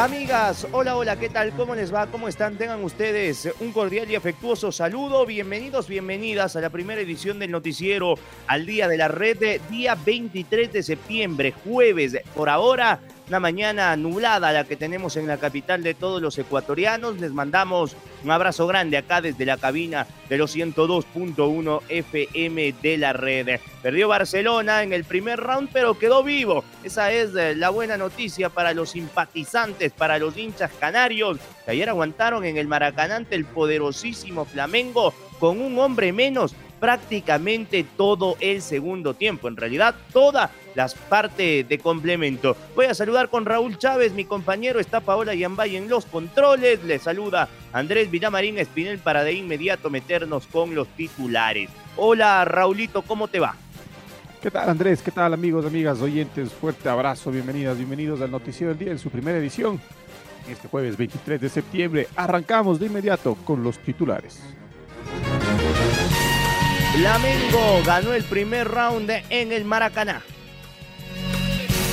Amigas, hola, hola, ¿qué tal? ¿Cómo les va? ¿Cómo están? Tengan ustedes un cordial y afectuoso saludo. Bienvenidos, bienvenidas a la primera edición del noticiero al Día de la Red, día 23 de septiembre, jueves. Por ahora, una mañana nublada la que tenemos en la capital de todos los ecuatorianos. Les mandamos un abrazo grande acá desde la cabina de los 102.1 FM de la red. Perdió Barcelona en el primer round, pero quedó vivo. Esa es eh, la buena noticia para los simpatizantes, para los hinchas canarios, que ayer aguantaron en el Maracaná el poderosísimo Flamengo con un hombre menos prácticamente todo el segundo tiempo. En realidad, todas las partes de complemento. Voy a saludar con Raúl Chávez, mi compañero está Paola Yambay en los controles. Le saluda Andrés Villamarín Espinel para de inmediato meternos con los titulares. Hola Raulito, ¿cómo te va? ¿Qué tal Andrés? ¿Qué tal amigos, amigas, oyentes? Fuerte abrazo, bienvenidas, bienvenidos al Noticiero del Día en su primera edición. Este jueves 23 de septiembre arrancamos de inmediato con los titulares. Flamengo ganó el primer round en el Maracaná.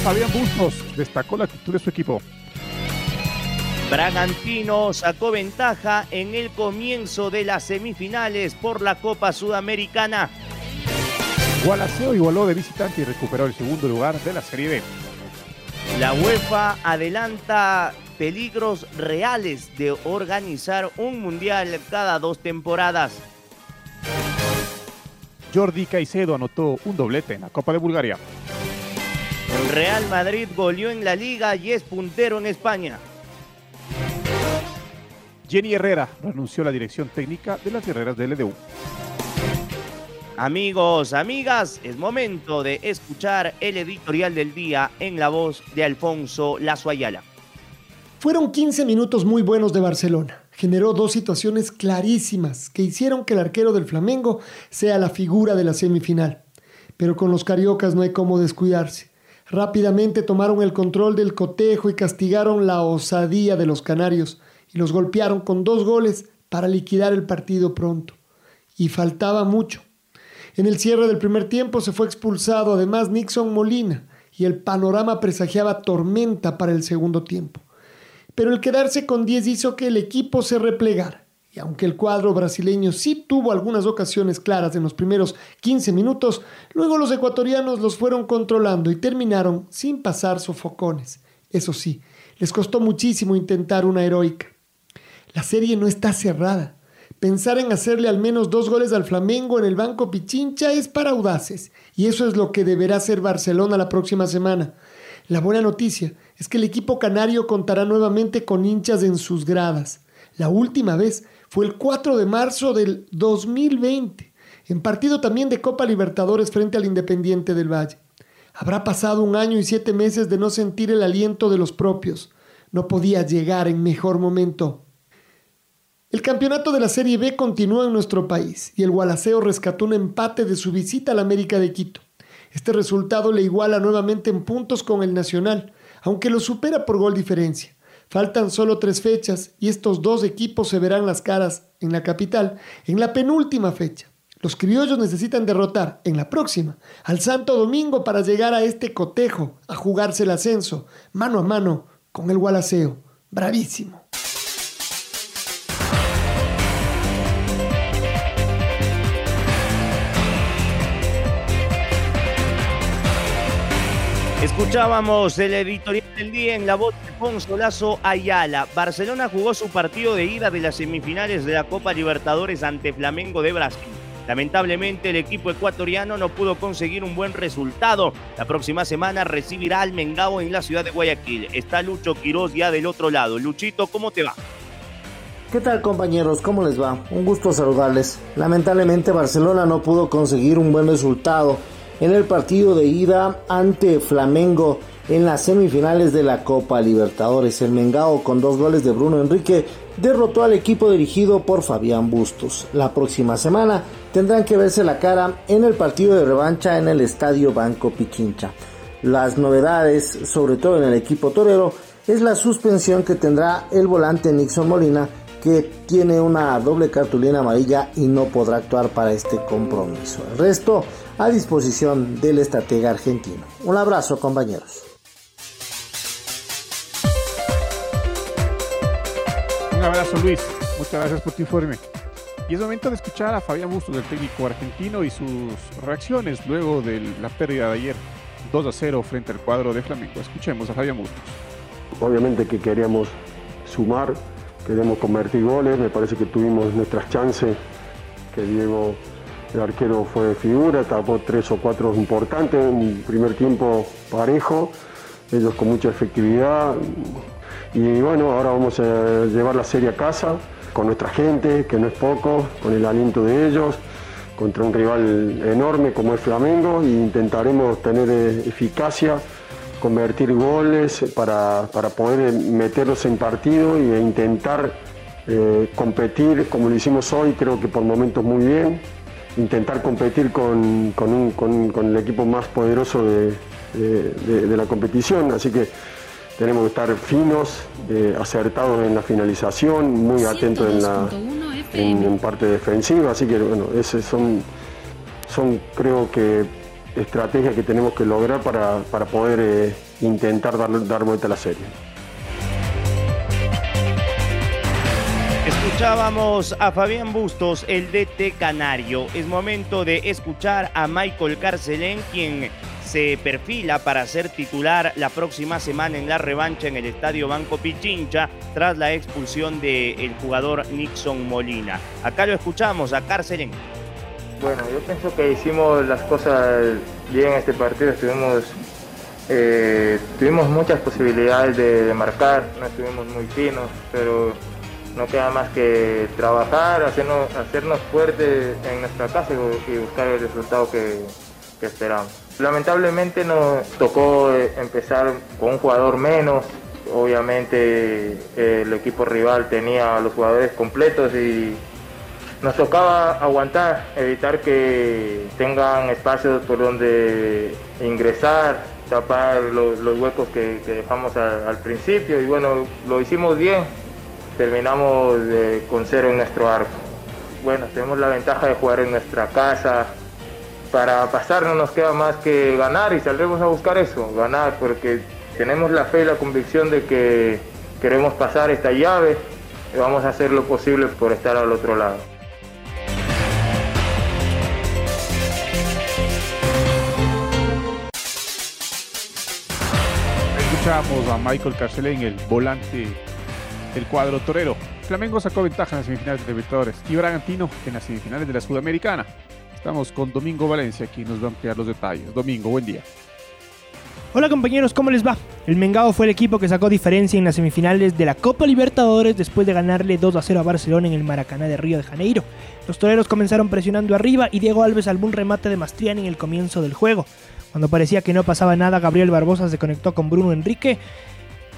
Fabián Bustos destacó la actitud de su equipo. Bragantino sacó ventaja en el comienzo de las semifinales por la Copa Sudamericana. Gualaceo igualó de visitante y recuperó el segundo lugar de la Serie B. La UEFA adelanta peligros reales de organizar un mundial cada dos temporadas. Jordi Caicedo anotó un doblete en la Copa de Bulgaria. El Real Madrid goleó en la liga y es puntero en España. Jenny Herrera renunció a la dirección técnica de las guerreras del LDU. Amigos, amigas, es momento de escuchar el editorial del día en la voz de Alfonso Lazo Ayala. Fueron 15 minutos muy buenos de Barcelona generó dos situaciones clarísimas que hicieron que el arquero del Flamengo sea la figura de la semifinal. Pero con los cariocas no hay cómo descuidarse. Rápidamente tomaron el control del cotejo y castigaron la osadía de los canarios y los golpearon con dos goles para liquidar el partido pronto. Y faltaba mucho. En el cierre del primer tiempo se fue expulsado además Nixon Molina y el panorama presagiaba tormenta para el segundo tiempo pero el quedarse con 10 hizo que el equipo se replegara. Y aunque el cuadro brasileño sí tuvo algunas ocasiones claras en los primeros 15 minutos, luego los ecuatorianos los fueron controlando y terminaron sin pasar sofocones. Eso sí, les costó muchísimo intentar una heroica. La serie no está cerrada. Pensar en hacerle al menos dos goles al Flamengo en el Banco Pichincha es para audaces, y eso es lo que deberá hacer Barcelona la próxima semana. La buena noticia es que el equipo canario contará nuevamente con hinchas en sus gradas. La última vez fue el 4 de marzo del 2020, en partido también de Copa Libertadores frente al Independiente del Valle. Habrá pasado un año y siete meses de no sentir el aliento de los propios. No podía llegar en mejor momento. El campeonato de la Serie B continúa en nuestro país y el Gualaceo rescató un empate de su visita al América de Quito. Este resultado le iguala nuevamente en puntos con el Nacional, aunque lo supera por gol diferencia. Faltan solo tres fechas y estos dos equipos se verán las caras en la capital en la penúltima fecha. Los criollos necesitan derrotar en la próxima al Santo Domingo para llegar a este cotejo, a jugarse el ascenso, mano a mano con el Gualaceo. Bravísimo. Escuchábamos el editorial del día en la voz de Alfonso Lazo Ayala. Barcelona jugó su partido de ida de las semifinales de la Copa Libertadores ante Flamengo de Brasil. Lamentablemente el equipo ecuatoriano no pudo conseguir un buen resultado. La próxima semana recibirá al Mengao en la ciudad de Guayaquil. Está Lucho Quiroz ya del otro lado. Luchito, ¿cómo te va? ¿Qué tal compañeros? ¿Cómo les va? Un gusto saludarles. Lamentablemente Barcelona no pudo conseguir un buen resultado en el partido de ida ante Flamengo en las semifinales de la Copa Libertadores. El Mengao con dos goles de Bruno Enrique derrotó al equipo dirigido por Fabián Bustos. La próxima semana tendrán que verse la cara en el partido de revancha en el Estadio Banco Pichincha. Las novedades, sobre todo en el equipo torero, es la suspensión que tendrá el volante Nixon Molina que tiene una doble cartulina amarilla y no podrá actuar para este compromiso. El resto a disposición del estratega argentino. Un abrazo compañeros. Un abrazo Luis, muchas gracias por tu informe. Y es momento de escuchar a Fabián Bustos, el técnico argentino, y sus reacciones luego de la pérdida de ayer 2 a 0 frente al cuadro de Flamengo. Escuchemos a Fabián Bustos. Obviamente que queríamos sumar, queremos convertir goles, me parece que tuvimos nuestras chances, que Diego, el arquero, fue de figura, tapó tres o cuatro importantes, un primer tiempo parejo, ellos con mucha efectividad, y bueno, ahora vamos a llevar la serie a casa con nuestra gente, que no es poco, con el aliento de ellos, contra un rival enorme como es Flamengo, e intentaremos tener eh, eficacia, convertir goles para, poder meterlos en partido e intentar eh, competir como lo hicimos hoy, creo que por momentos muy bien, intentar competir con, el equipo más poderoso de, de la competición, así que tenemos que estar finos, eh, acertados en la finalización, muy atentos en la en, parte defensiva, así que bueno, esos son, son creo que estrategias que tenemos que lograr para, poder eh, intentar dar, dar vuelta a la serie. Escuchábamos a Fabián Bustos, el DT Canario. Es momento de escuchar a Michael Carcelén, quien se perfila para ser titular la próxima semana en la revancha en el Estadio Banco Pichincha tras la expulsión del jugador Nixon Molina. Acá lo escuchamos a Cárcelen. Bueno, yo pienso que hicimos las cosas bien en este partido, estuvimos, eh, tuvimos muchas posibilidades de, marcar, no estuvimos muy finos, pero no queda más que trabajar, hacernos, fuertes en nuestra casa y, buscar el resultado que esperamos. Lamentablemente nos tocó eh, empezar con un jugador menos. Obviamente eh, el equipo rival tenía a los jugadores completos y nos tocaba aguantar, evitar que tengan espacios por donde ingresar, tapar los, huecos que, dejamos al principio y bueno, lo hicimos bien, terminamos con cero en nuestro arco. Bueno, tenemos la ventaja de jugar en nuestra casa, para pasar no nos queda más que ganar y saldremos a buscar eso, ganar, porque tenemos la fe y la convicción de que queremos pasar esta llave y vamos a hacer lo posible por estar al otro lado. Escuchamos a Michael Carcelén, el volante del cuadro torero. Flamengo sacó ventaja en las semifinales de Libertadores y Bragantino en las semifinales de la Sudamericana. Estamos con Domingo Valencia, aquí nos va a ampliar los detalles. Domingo, buen día. Hola compañeros, ¿cómo les va? El Mengao fue el equipo que sacó diferencia en las semifinales de la Copa Libertadores después de ganarle 2 a 0 a Barcelona en el Maracaná de Río de Janeiro. Los toreros comenzaron presionando arriba y Diego Alves un remate de Mastriani en el comienzo del juego. Cuando parecía que no pasaba nada, Gabriel Barbosa se conectó con Bruno Enrique,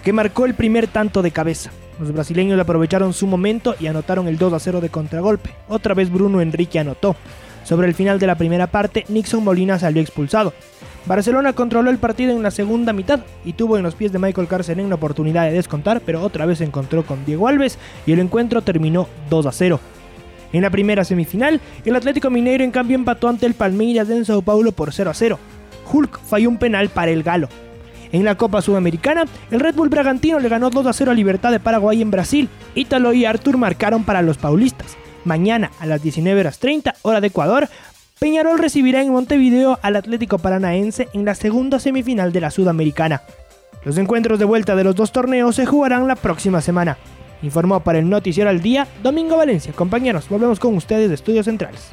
que marcó el primer tanto de cabeza. Los brasileños aprovecharon su momento y anotaron el 2 a 0 de contragolpe. Otra vez Bruno Enrique anotó. Sobre el final de la primera parte, Nixon Molina salió expulsado. Barcelona controló el partido en la segunda mitad y tuvo en los pies de Michael Carcelen una oportunidad de descontar, pero otra vez se encontró con Diego Alves y el encuentro terminó 2 a 0. En la primera semifinal, el Atlético Mineiro en cambio empató ante el Palmeiras de Sao Paulo por 0 a 0. Hulk falló un penal para el Galo. En la Copa Sudamericana, el Red Bull Bragantino le ganó 2 a 0 a Libertad de Paraguay en Brasil. Ítalo y Artur marcaron para los paulistas. Mañana a las 19 horas 30, hora de Ecuador, Peñarol recibirá en Montevideo al Atlético Paranaense en la segunda semifinal de la Sudamericana. Los encuentros de vuelta de los dos torneos se jugarán la próxima semana. Informó para el Noticiero al Día Domingo Valencia. Compañeros, volvemos con ustedes de Estudios Centrales.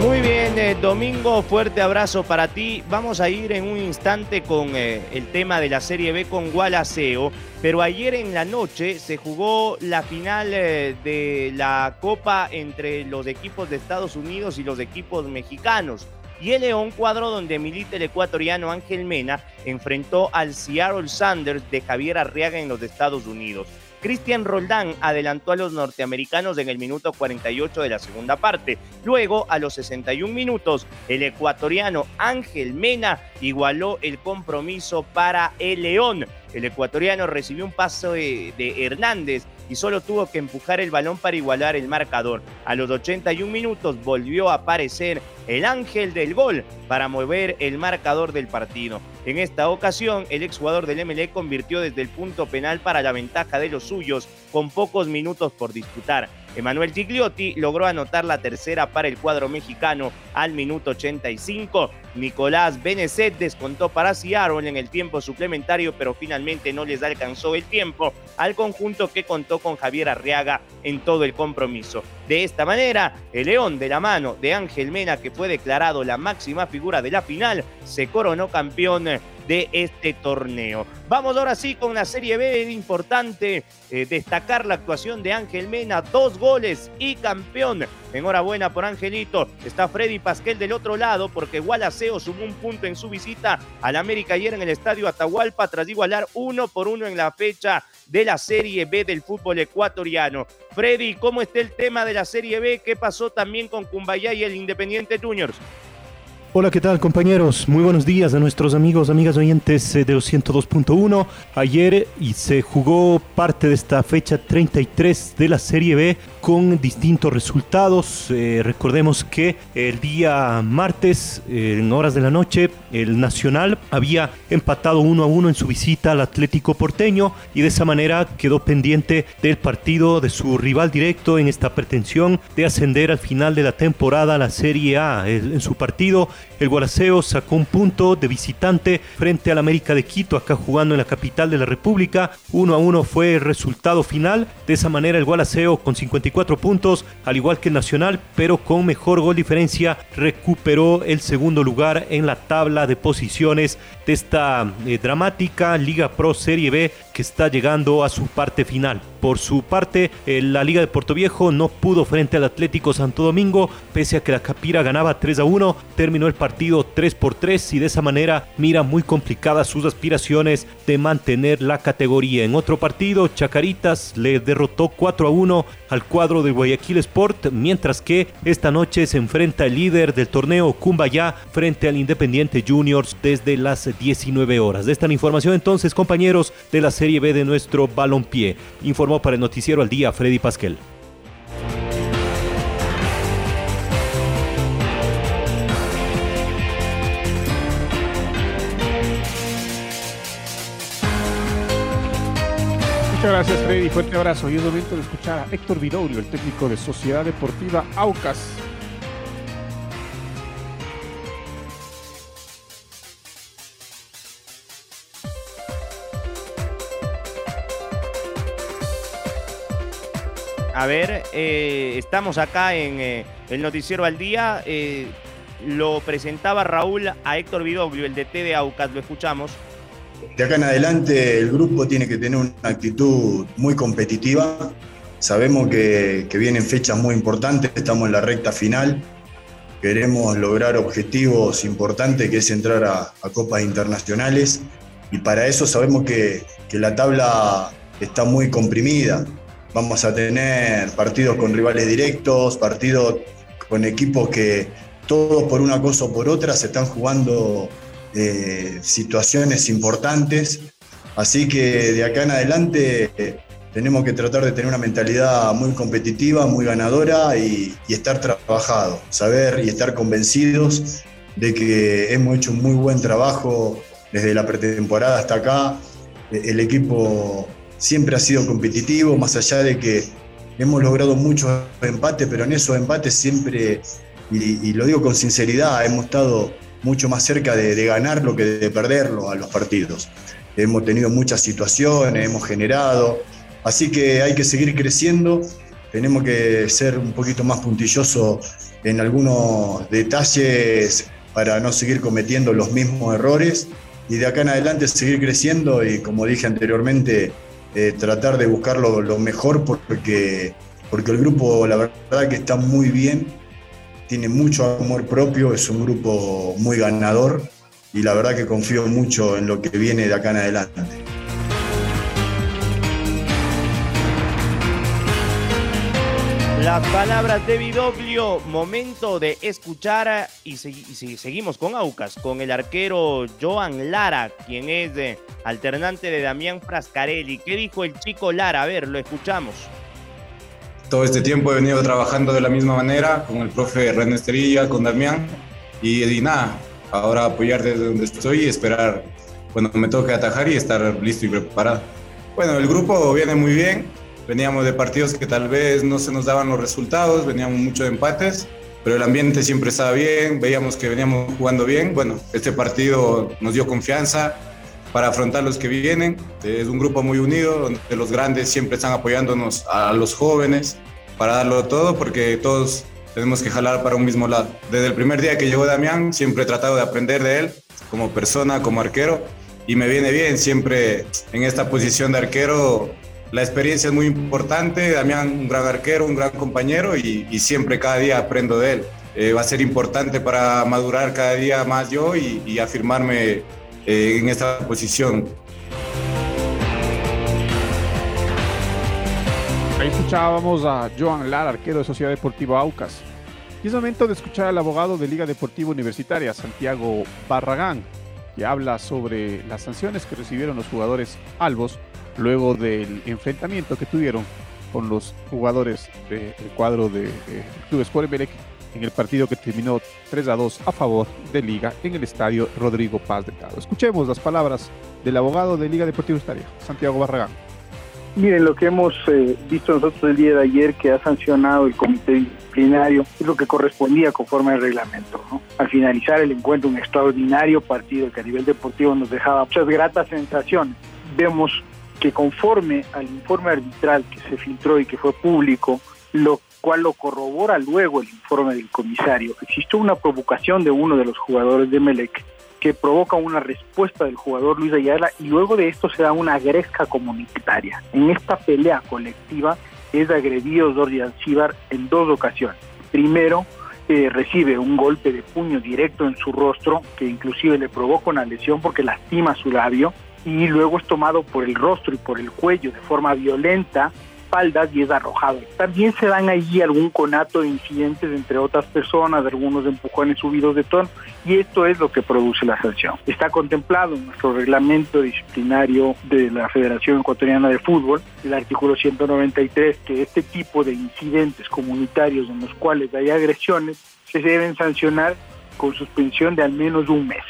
Muy bien, eh, Domingo, fuerte abrazo para ti. Vamos a ir en un instante con eh, el tema de la Serie B con Gualaceo, pero ayer en la noche se jugó la final eh, de la Copa entre los equipos de Estados Unidos y los equipos mexicanos. Y el León, cuadro donde milita el ecuatoriano Ángel Mena, enfrentó al Seattle Sanders de Javier Arriaga en los Estados Unidos. Cristian Roldán adelantó a los norteamericanos en el minuto 48 de la segunda parte. Luego, a los 61 minutos, el ecuatoriano Ángel Mena igualó el compromiso para el León. El ecuatoriano recibió un paso de, de Hernández y solo tuvo que empujar el balón para igualar el marcador. A los 81 minutos volvió a aparecer el ángel del gol para mover el marcador del partido. En esta ocasión, el exjugador del MLE convirtió desde el punto penal para la ventaja de los suyos con pocos minutos por disputar. Emanuel Gigliotti logró anotar la tercera para el cuadro mexicano al minuto 85. Nicolás Benezet descontó para Seattle en el tiempo suplementario, pero finalmente no les alcanzó el tiempo al conjunto que contó con Javier Arriaga en todo el compromiso. De esta manera, el León de la mano de Ángel Mena, que fue declarado la máxima figura de la final, se coronó campeón de este torneo. Vamos ahora sí con la Serie B, importante eh, destacar la actuación de Ángel Mena, dos goles y campeón. Enhorabuena por Angelito. Está Freddy Pasquel del otro lado porque Gualaceo sumó un punto en su visita al América ayer en el estadio Atahualpa tras igualar uno por uno en la fecha de la Serie B del fútbol ecuatoriano. Freddy, ¿cómo está el tema de la Serie B? ¿Qué pasó también con Cumbayá y el Independiente Juniors? Hola, ¿qué tal compañeros? Muy buenos días a nuestros amigos, amigas oyentes de 202.1. Ayer se jugó parte de esta fecha 33 de la Serie B con distintos resultados. Eh, recordemos que el día martes, eh, en horas de la noche, el Nacional había empatado 1 a 1 en su visita al Atlético Porteño y de esa manera quedó pendiente del partido de su rival directo en esta pretensión de ascender al final de la temporada a la Serie A. En su partido el Guaraceo sacó un punto de visitante frente al América de Quito, acá jugando en la capital de la República. 1 a 1 fue el resultado final. De esa manera el Gualaceo con 54 puntos, al igual que el Nacional, pero con mejor gol diferencia, recuperó el segundo lugar en la tabla de posiciones esta eh, dramática Liga Pro Serie B que está llegando a su parte final. Por su parte, eh, la Liga de Puerto Viejo no pudo frente al Atlético Santo Domingo, pese a que la Capira ganaba 3 a 1, terminó el partido 3 por 3 y de esa manera mira muy complicadas sus aspiraciones de mantener la categoría. En otro partido, Chacaritas le derrotó 4 a 1 al cuadro de Guayaquil Sport, mientras que esta noche se enfrenta el líder del torneo Cumbayá frente al Independiente Juniors desde las 19 horas. De esta información entonces, compañeros de la serie B de nuestro balompié. Informó para el noticiero al día Freddy Pasquel. Muchas gracias Freddy, fuerte abrazo. Y es momento de escuchar a Héctor Vidorio, el técnico de Sociedad Deportiva Aucas. A ver, eh, estamos acá en eh, el Noticiero al Día. Eh, lo presentaba Raúl a Héctor Vidoglio, el DT de Aucas. Lo escuchamos. De acá en adelante el grupo tiene que tener una actitud muy competitiva. Sabemos que, vienen fechas muy importantes, estamos en la recta final. Queremos lograr objetivos importantes, que es entrar a, copas internacionales. Y para eso sabemos que la tabla está muy comprimida. Vamos a tener partidos con rivales directos, partidos con equipos que todos por una cosa o por otra se están jugando eh, situaciones importantes. Así que de acá en adelante eh, tenemos que tratar de tener una mentalidad muy competitiva, muy ganadora y, y estar trabajado, saber y estar convencidos de que hemos hecho un muy buen trabajo desde la pretemporada hasta acá. El equipo siempre ha sido competitivo, más allá de que hemos logrado muchos empates, pero en esos empates siempre, y, lo digo con sinceridad, hemos estado mucho más cerca de, de, ganarlo que de perderlo a los partidos. Hemos tenido muchas situaciones, hemos generado, así que hay que seguir creciendo, tenemos que ser un poquito más puntillosos en algunos detalles para no seguir cometiendo los mismos errores y de acá en adelante seguir creciendo y como dije anteriormente, eh, tratar de buscar lo, lo, mejor porque, porque el grupo la verdad que está muy bien, tiene mucho amor propio, es un grupo muy ganador y la verdad que confío mucho en lo que viene de acá en adelante. Las palabras de Vidoglio, momento de escuchar y, seguimos con Aucas, con el arquero Joan Lara, quien es de, alternante de Damián Frascarelli. ¿Qué dijo el chico Lara? A ver, lo escuchamos. Todo este tiempo he venido trabajando de la misma manera con el profe René Esterilla, con Damián y, y nada, ahora apoyar desde donde estoy y esperar cuando me toque atajar y estar listo y preparado. Bueno, el grupo viene muy bien, veníamos de partidos que tal vez no se nos daban los resultados, veníamos mucho de empates, pero el ambiente siempre estaba bien, veíamos que veníamos jugando bien. Bueno, este partido nos dio confianza para afrontar los que vienen. Es un grupo muy unido, donde los grandes siempre están apoyándonos a los jóvenes para darlo todo, porque todos tenemos que jalar para un mismo lado. Desde el primer día que llegó Damián, siempre he tratado de aprender de él como persona, como arquero, y me viene bien siempre en esta posición de arquero. La experiencia es muy importante, Damián un gran arquero, un gran compañero y, siempre cada día aprendo de él. Eh, va a ser importante para madurar cada día más yo y, afirmarme eh, en esta posición. Ahí escuchábamos a Joan Lara, arquero de Sociedad Deportiva Aucas. Y es momento de escuchar al abogado de Liga Deportiva Universitaria, Santiago Barragán, que habla sobre las sanciones que recibieron los jugadores albos luego del enfrentamiento que tuvieron con los jugadores del cuadro de, Club Sport en el partido que terminó 3 a 2 a favor de Liga en el estadio Rodrigo Paz de Cado. Escuchemos las palabras del abogado de Liga Deportiva Universitaria, Santiago Barragán. Miren, lo que hemos eh, visto nosotros el día de ayer que ha sancionado el comité disciplinario es lo que correspondía conforme al reglamento. Al finalizar el encuentro, un extraordinario partido que a nivel deportivo nos dejaba muchas gratas sensaciones. Vemos que conforme al informe arbitral que se filtró y que fue público, lo cual lo corrobora luego el informe del comisario, existió una provocación de uno de los jugadores de Melec que provoca una respuesta del jugador Luis Ayala y luego de esto se da una gresca comunitaria. En esta pelea colectiva es agredido Jordi Alcibar en dos ocasiones. Primero, eh, recibe un golpe de puño directo en su rostro que inclusive le provoca una lesión porque lastima su labio y luego es tomado por el rostro y por el cuello de forma violenta espaldas y es arrojado. También se dan allí algún conato de incidentes entre otras personas, algunos empujones subidos de tono, y esto es lo que produce la sanción. Está contemplado en nuestro reglamento disciplinario de la Federación Ecuatoriana de Fútbol, el artículo 193, que este tipo de incidentes comunitarios en los cuales hay agresiones se deben sancionar con suspensión de al menos un mes.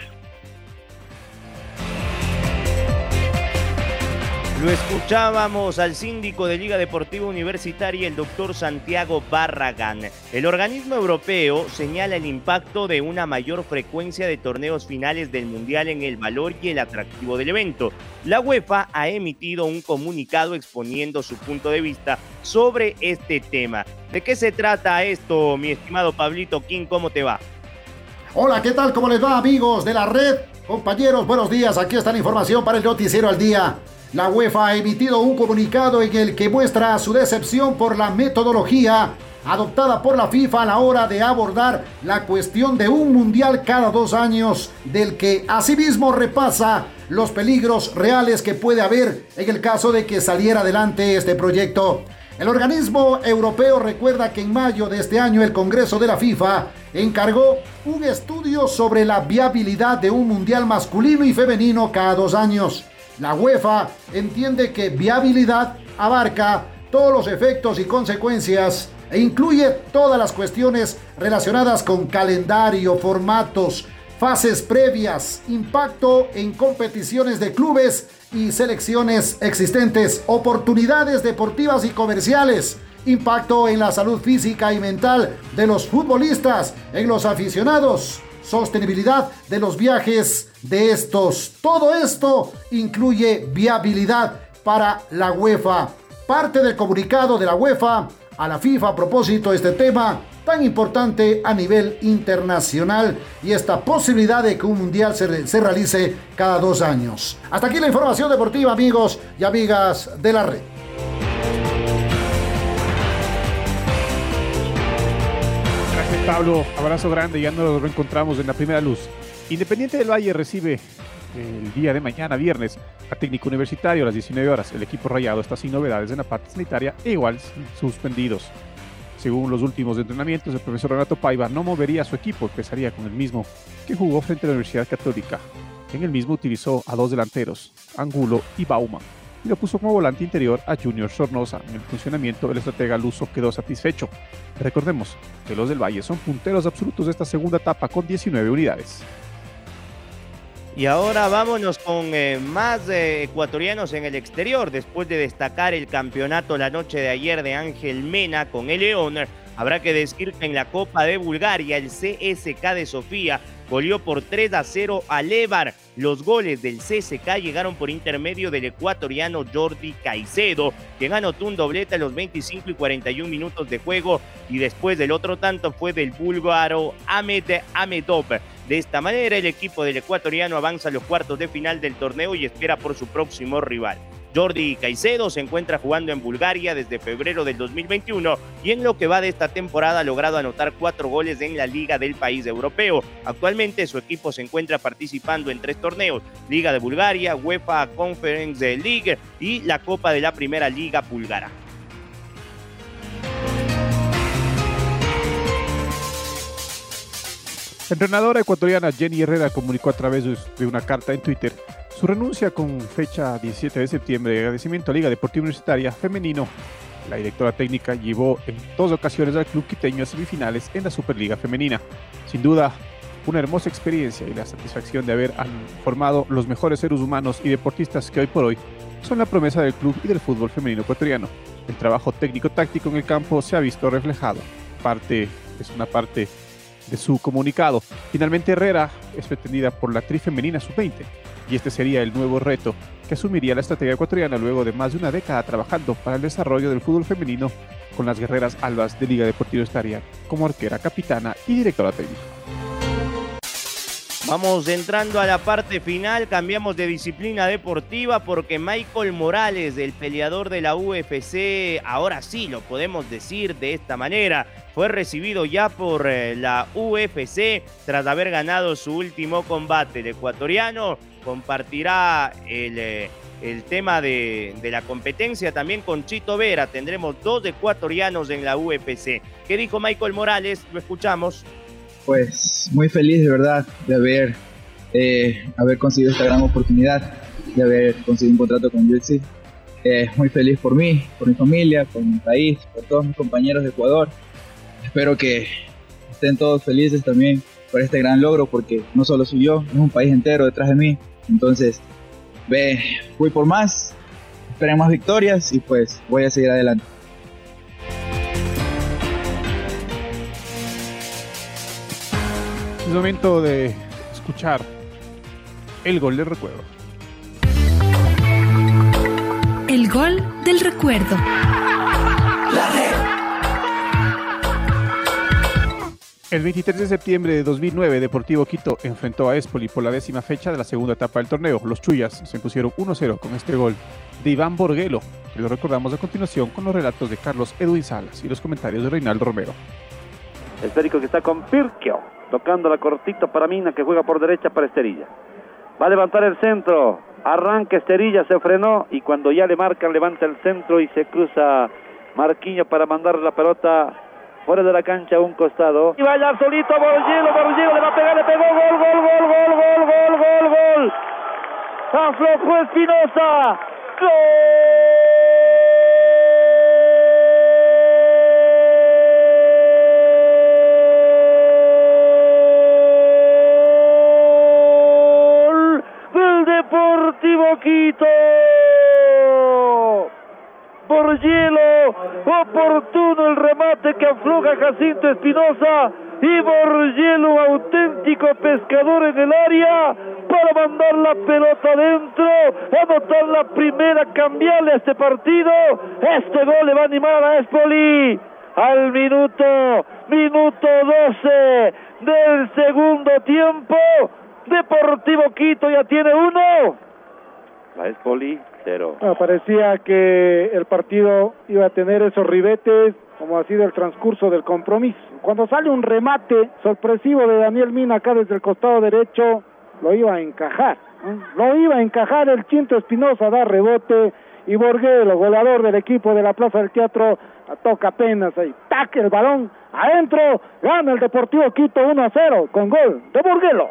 Lo escuchábamos al síndico de Liga Deportiva Universitaria, el doctor Santiago Barragán. El organismo europeo señala el impacto de una mayor frecuencia de torneos finales del Mundial en el valor y el atractivo del evento. La UEFA ha emitido un comunicado exponiendo su punto de vista sobre este tema. ¿De qué se trata esto, mi estimado Pablito King? ¿Cómo te va? Hola, ¿qué tal? ¿Cómo les va, amigos de la red? Compañeros, buenos días. Aquí está la información para el noticiero al día. La UEFA ha emitido un comunicado en el que muestra su decepción por la metodología adoptada por la FIFA a la hora de abordar la cuestión de un mundial cada dos años, del que asimismo repasa los peligros reales que puede haber en el caso de que saliera adelante este proyecto. El organismo europeo recuerda que en mayo de este año el Congreso de la FIFA encargó un estudio sobre la viabilidad de un mundial masculino y femenino cada dos años. La UEFA entiende que viabilidad abarca todos los efectos y consecuencias e incluye todas las cuestiones relacionadas con calendario, formatos, fases previas, impacto en competiciones de clubes y selecciones existentes, oportunidades deportivas y comerciales, impacto en la salud física y mental de los futbolistas, en los aficionados, sostenibilidad de los viajes de estos. Todo esto incluye viabilidad para la UEFA. Parte del comunicado de la UEFA a la FIFA a propósito de este tema tan importante a nivel internacional y esta posibilidad de que un mundial se, realice cada dos años. Hasta aquí la información deportiva, amigos y amigas de la red. Gracias, Pablo. Abrazo grande. Ya nos reencontramos en la primera luz. Independiente del Valle recibe el día de mañana, viernes, a técnico universitario a las 19 horas. El equipo rayado está sin novedades en la parte sanitaria e igual suspendidos. Según los últimos entrenamientos, el profesor Renato Paiva no movería a su equipo, empezaría con el mismo que jugó frente a la Universidad Católica. En el mismo utilizó a dos delanteros, Angulo y Bauman, y lo puso como volante interior a Junior Sornosa. En el funcionamiento, el estratega Luso quedó satisfecho. Recordemos que los del Valle son punteros absolutos de esta segunda etapa con 19 unidades. Y ahora vámonos con eh, más eh, ecuatorianos en el exterior. Después de destacar el campeonato la noche de ayer de Ángel Mena con el León, habrá que decir que en la Copa de Bulgaria el CSK de Sofía goleó por 3 a 0 a Levar. Los goles del CSK llegaron por intermedio del ecuatoriano Jordi Caicedo, quien anotó un doblete a los 25 y 41 minutos de juego y después del otro tanto fue del búlgaro Ahmed Amedov. De esta manera, el equipo del ecuatoriano avanza a los cuartos de final del torneo y espera por su próximo rival. Jordi Caicedo se encuentra jugando en Bulgaria desde febrero del 2021 y en lo que va de esta temporada ha logrado anotar cuatro goles en la liga del país europeo. Actualmente su equipo se encuentra participando en tres torneos, Liga de Bulgaria, UEFA Conference League y la Copa de la Primera Liga Búlgara. La entrenadora ecuatoriana Jenny Herrera comunicó a través de una carta en Twitter su renuncia con fecha 17 de septiembre de agradecimiento a Liga Deportiva Universitaria Femenino. La directora técnica llevó en dos ocasiones al club quiteño a semifinales en la Superliga Femenina. Sin duda, una hermosa experiencia y la satisfacción de haber formado los mejores seres humanos y deportistas que hoy por hoy son la promesa del club y del fútbol femenino ecuatoriano. El trabajo técnico-táctico en el campo se ha visto reflejado. Parte, es una parte de su comunicado. Finalmente Herrera es pretendida por la tri femenina sub-20 y este sería el nuevo reto que asumiría la estrategia ecuatoriana luego de más de una década trabajando para el desarrollo del fútbol femenino con las guerreras albas de Liga Deportiva Estaria como arquera, capitana y directora técnica. Vamos entrando a la parte final, cambiamos de disciplina deportiva porque Michael Morales, el peleador de la UFC, ahora sí lo podemos decir de esta manera, fue recibido ya por eh, la UFC tras haber ganado su último combate. El ecuatoriano compartirá el, eh, el tema de, de, la competencia también con Chito Vera. Tendremos dos ecuatorianos en la UFC. ¿Qué dijo Michael Morales? Lo escuchamos pues muy feliz de verdad de haber, eh, haber conseguido esta gran oportunidad, de haber conseguido un contrato con UFC. Eh, muy feliz por mí, por mi familia, por mi país, por todos mis compañeros de Ecuador. Espero que estén todos felices también por este gran logro, porque no solo soy yo, es un país entero detrás de mí. Entonces, ve, fui por más, esperen más victorias y pues voy a seguir adelante. Es momento de escuchar el gol del recuerdo. El gol del recuerdo. El 23 de septiembre de 2009, Deportivo Quito enfrentó a Espoli por la décima fecha de la segunda etapa del torneo. Los Chuyas se impusieron 1-0 con este gol de Iván Borguelo, que lo recordamos a continuación con los relatos de Carlos Edwin Salas y los comentarios de Reinaldo Romero. El que está con Pirquio, tocando la cortita para Mina que juega por derecha para Esterilla. Va a levantar el centro, arranca Esterilla, se frenó y cuando ya le marcan levanta el centro y se cruza Marquinhos para mandar la pelota fuera de la cancha a un costado. Y vaya solito Borgelo, Borgelo le va a pegar, le pegó, gol, gol, gol, gol, gol, gol, gol, gol. Aflojó Espinosa. ¡Gol! Deportivo Quito. Por hielo, oportuno el remate que afloja Jacinto Espinosa y Borgielo, auténtico pescador en el área, para mandar la pelota adentro, anotar la primera, cambiarle a este partido. Este gol le va a animar a Espoli. al minuto, minuto 12 del segundo tiempo. Deportivo Quito ya tiene uno. La Espoli, cero. Ah, parecía que el partido iba a tener esos ribetes, como ha sido el transcurso del compromiso. Cuando sale un remate sorpresivo de Daniel Mina acá desde el costado derecho, lo iba a encajar. ¿eh? Lo iba a encajar el Chinto Espinosa, da rebote y Borguelo, goleador del equipo de la Plaza del Teatro, la toca apenas ahí, taque el balón adentro, gana el Deportivo Quito 1 a 0 con gol de Borguelo.